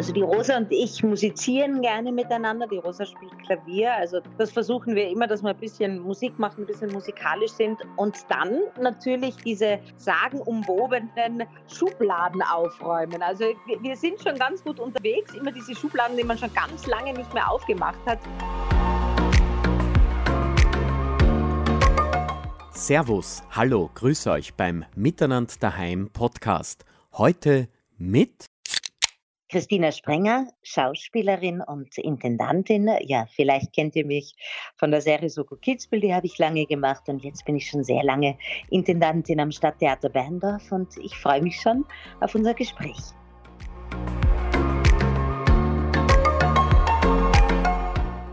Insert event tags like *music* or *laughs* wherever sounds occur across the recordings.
Also die Rosa und ich musizieren gerne miteinander. Die Rosa spielt Klavier. Also das versuchen wir immer, dass wir ein bisschen Musik machen, ein bisschen musikalisch sind. Und dann natürlich diese sagenumwobenen Schubladen aufräumen. Also wir sind schon ganz gut unterwegs. Immer diese Schubladen, die man schon ganz lange nicht mehr aufgemacht hat. Servus, hallo, grüße euch beim Miteinander daheim Podcast. Heute mit Christina Sprenger, Schauspielerin und Intendantin. Ja, vielleicht kennt ihr mich von der Serie Soko Kitzbühel, die habe ich lange gemacht und jetzt bin ich schon sehr lange Intendantin am Stadttheater Berndorf und ich freue mich schon auf unser Gespräch.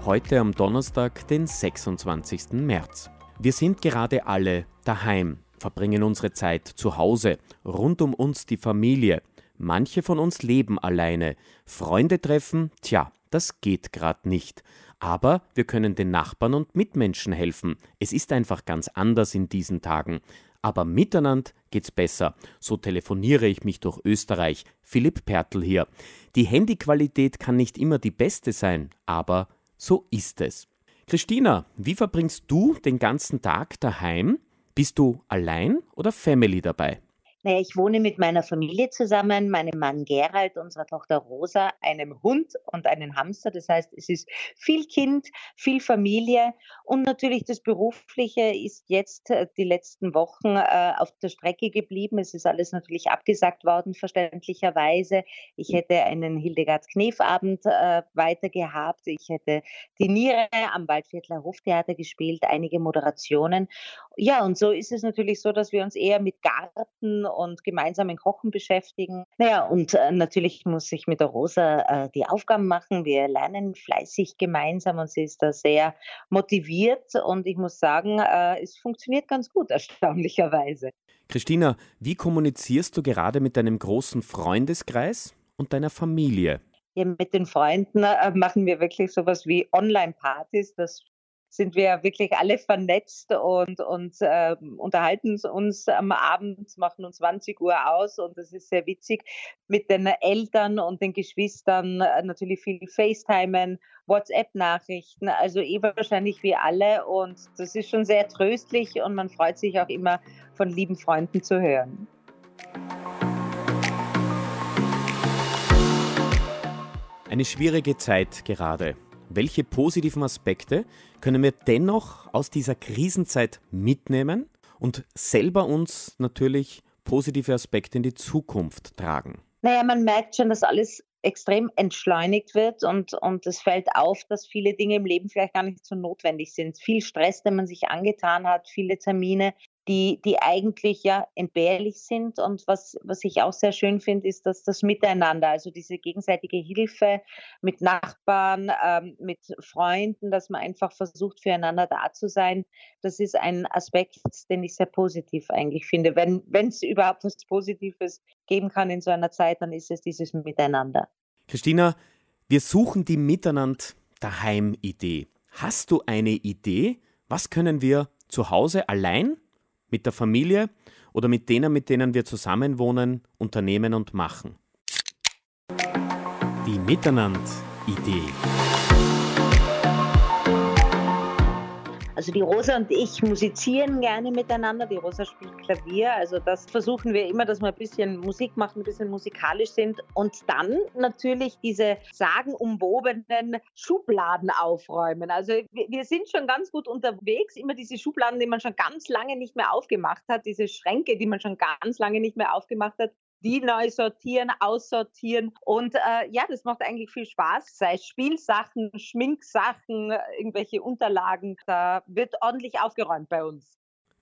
Heute am Donnerstag, den 26. März. Wir sind gerade alle daheim, verbringen unsere Zeit zu Hause, rund um uns die Familie. Manche von uns leben alleine. Freunde treffen, tja, das geht gerade nicht. Aber wir können den Nachbarn und Mitmenschen helfen. Es ist einfach ganz anders in diesen Tagen. Aber miteinander geht's besser. So telefoniere ich mich durch Österreich. Philipp Pertl hier. Die Handyqualität kann nicht immer die beste sein, aber so ist es. Christina, wie verbringst du den ganzen Tag daheim? Bist du allein oder Family dabei? Naja, ich wohne mit meiner Familie zusammen, meinem Mann Gerald, unserer Tochter Rosa, einem Hund und einem Hamster. Das heißt, es ist viel Kind, viel Familie und natürlich das Berufliche ist jetzt äh, die letzten Wochen äh, auf der Strecke geblieben. Es ist alles natürlich abgesagt worden, verständlicherweise. Ich hätte einen Hildegard Knef-Abend äh, weiter gehabt. Ich hätte die Niere am Waldviertler Hoftheater gespielt, einige Moderationen. Ja, und so ist es natürlich so, dass wir uns eher mit Garten und gemeinsamen Kochen beschäftigen. Naja, und äh, natürlich muss ich mit der Rosa äh, die Aufgaben machen. Wir lernen fleißig gemeinsam und sie ist da sehr motiviert und ich muss sagen, äh, es funktioniert ganz gut, *laughs* erstaunlicherweise. Christina, wie kommunizierst du gerade mit deinem großen Freundeskreis und deiner Familie? Ja, mit den Freunden äh, machen wir wirklich sowas wie Online-Partys. Das sind wir wirklich alle vernetzt und, und äh, unterhalten uns am Abend, machen uns 20 Uhr aus und das ist sehr witzig mit den Eltern und den Geschwistern äh, natürlich viel FaceTimen, WhatsApp-Nachrichten, also eh wahrscheinlich wie alle und das ist schon sehr tröstlich und man freut sich auch immer von lieben Freunden zu hören. Eine schwierige Zeit gerade. Welche positiven Aspekte können wir dennoch aus dieser Krisenzeit mitnehmen und selber uns natürlich positive Aspekte in die Zukunft tragen? Naja, man merkt schon, dass alles extrem entschleunigt wird und, und es fällt auf, dass viele Dinge im Leben vielleicht gar nicht so notwendig sind. Viel Stress, den man sich angetan hat, viele Termine, die, die eigentlich ja entbehrlich sind. Und was, was ich auch sehr schön finde, ist, dass das Miteinander, also diese gegenseitige Hilfe mit Nachbarn, ähm, mit Freunden, dass man einfach versucht, füreinander da zu sein, das ist ein Aspekt, den ich sehr positiv eigentlich finde. Wenn es überhaupt was Positives geben kann in so einer Zeit, dann ist es dieses Miteinander. Christina, wir suchen die Miteinander daheim Idee. Hast du eine Idee? Was können wir zu Hause allein mit der Familie oder mit denen, mit denen wir zusammenwohnen, unternehmen und machen. Die Miteinander-Idee. Also die Rosa und ich musizieren gerne miteinander. Die Rosa spielt Klavier. Also das versuchen wir immer, dass wir ein bisschen Musik machen, ein bisschen musikalisch sind. Und dann natürlich diese sagenumwobenen Schubladen aufräumen. Also wir sind schon ganz gut unterwegs. Immer diese Schubladen, die man schon ganz lange nicht mehr aufgemacht hat, diese Schränke, die man schon ganz lange nicht mehr aufgemacht hat, die neu sortieren, aussortieren. Und äh, ja, das macht eigentlich viel Spaß. Sei es Spielsachen, Schminksachen, irgendwelche Unterlagen. Da wird ordentlich aufgeräumt bei uns.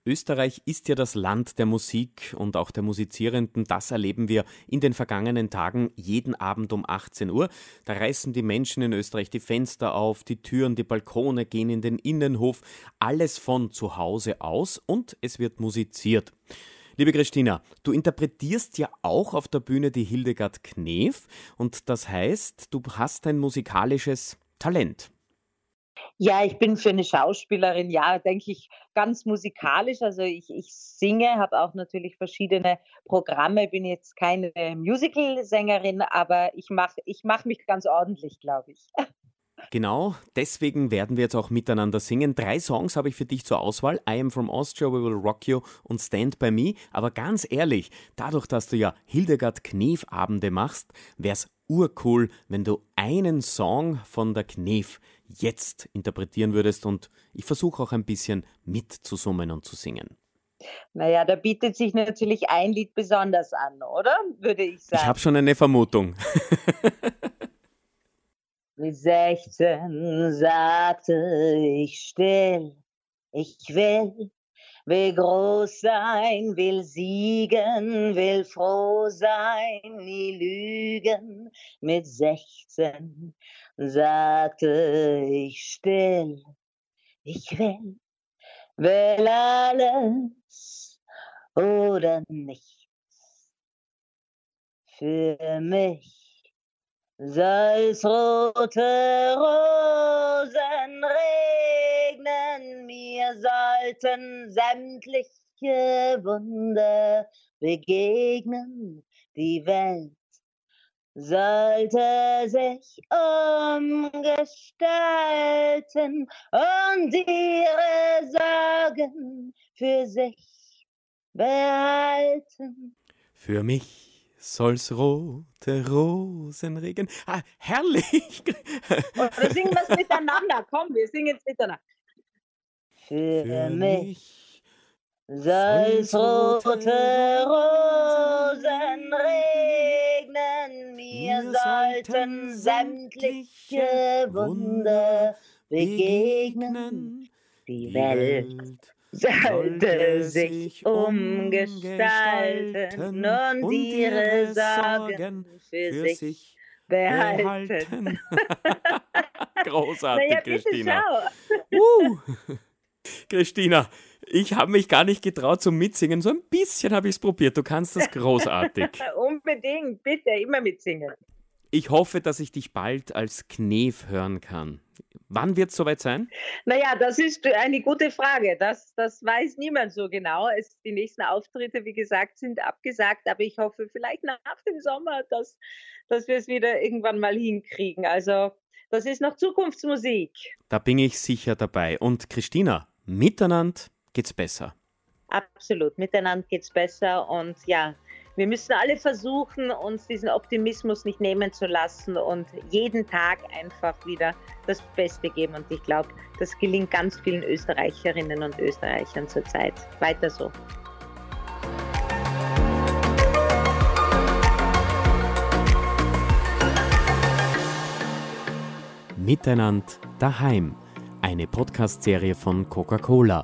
Österreich ist ja das Land der Musik und auch der Musizierenden. Das erleben wir in den vergangenen Tagen jeden Abend um 18 Uhr. Da reißen die Menschen in Österreich die Fenster auf, die Türen, die Balkone gehen in den Innenhof, alles von zu Hause aus und es wird musiziert. Liebe Christina, du interpretierst ja auch auf der Bühne die Hildegard Knef und das heißt, du hast ein musikalisches Talent. Ja, ich bin für eine Schauspielerin, ja, denke ich, ganz musikalisch. Also ich, ich singe, habe auch natürlich verschiedene Programme, bin jetzt keine Musical-Sängerin, aber ich mache ich mach mich ganz ordentlich, glaube ich. *laughs* Genau, deswegen werden wir jetzt auch miteinander singen. Drei Songs habe ich für dich zur Auswahl. I Am From Austria, We Will Rock You und Stand By Me. Aber ganz ehrlich, dadurch, dass du ja Hildegard Knef Abende machst, wäre es urcool, wenn du einen Song von der Knef jetzt interpretieren würdest und ich versuche auch ein bisschen mitzusummen und zu singen. Naja, da bietet sich natürlich ein Lied besonders an, oder? Würde ich sagen. Ich habe schon eine Vermutung. *laughs* Mit 16 sagte ich still, ich will, will groß sein, will siegen, will froh sein, nie lügen. Mit 16 sagte ich still, ich will, will alles oder nichts. Für mich soll's rote Rosen regnen, mir sollten sämtliche Wunder begegnen, die Welt sollte sich umgestalten und ihre Sorgen für sich behalten. Für mich soll's rote Rosen regen. Ah, herrlich! *laughs* Oder singen wir es miteinander. Komm, wir singen es miteinander. Für, Für mich soll's rote Rosen regnen, mir sollten sämtliche Wunder begegnen. Die Welt sollte sich umgestalten und ihre Sorgen für sich behalten. *laughs* Großartig, naja, Christina. Uh. *laughs* Christina, ich habe mich gar nicht getraut zum Mitsingen. So ein bisschen habe ich es probiert. Du kannst das großartig. *laughs* Unbedingt, bitte, immer mitsingen. Ich hoffe, dass ich dich bald als Knef hören kann. Wann wird es soweit sein? Naja, das ist eine gute Frage. Das, das weiß niemand so genau. Es, die nächsten Auftritte, wie gesagt, sind abgesagt, aber ich hoffe vielleicht nach dem Sommer, dass, dass wir es wieder irgendwann mal hinkriegen. Also das ist noch Zukunftsmusik. Da bin ich sicher dabei. Und Christina, miteinander geht's besser. Absolut, miteinander geht's besser und ja, wir müssen alle versuchen, uns diesen Optimismus nicht nehmen zu lassen und jeden Tag einfach wieder das Beste geben. Und ich glaube, das gelingt ganz vielen Österreicherinnen und Österreichern zurzeit. Weiter so. Miteinander daheim. Eine Podcast-Serie von Coca-Cola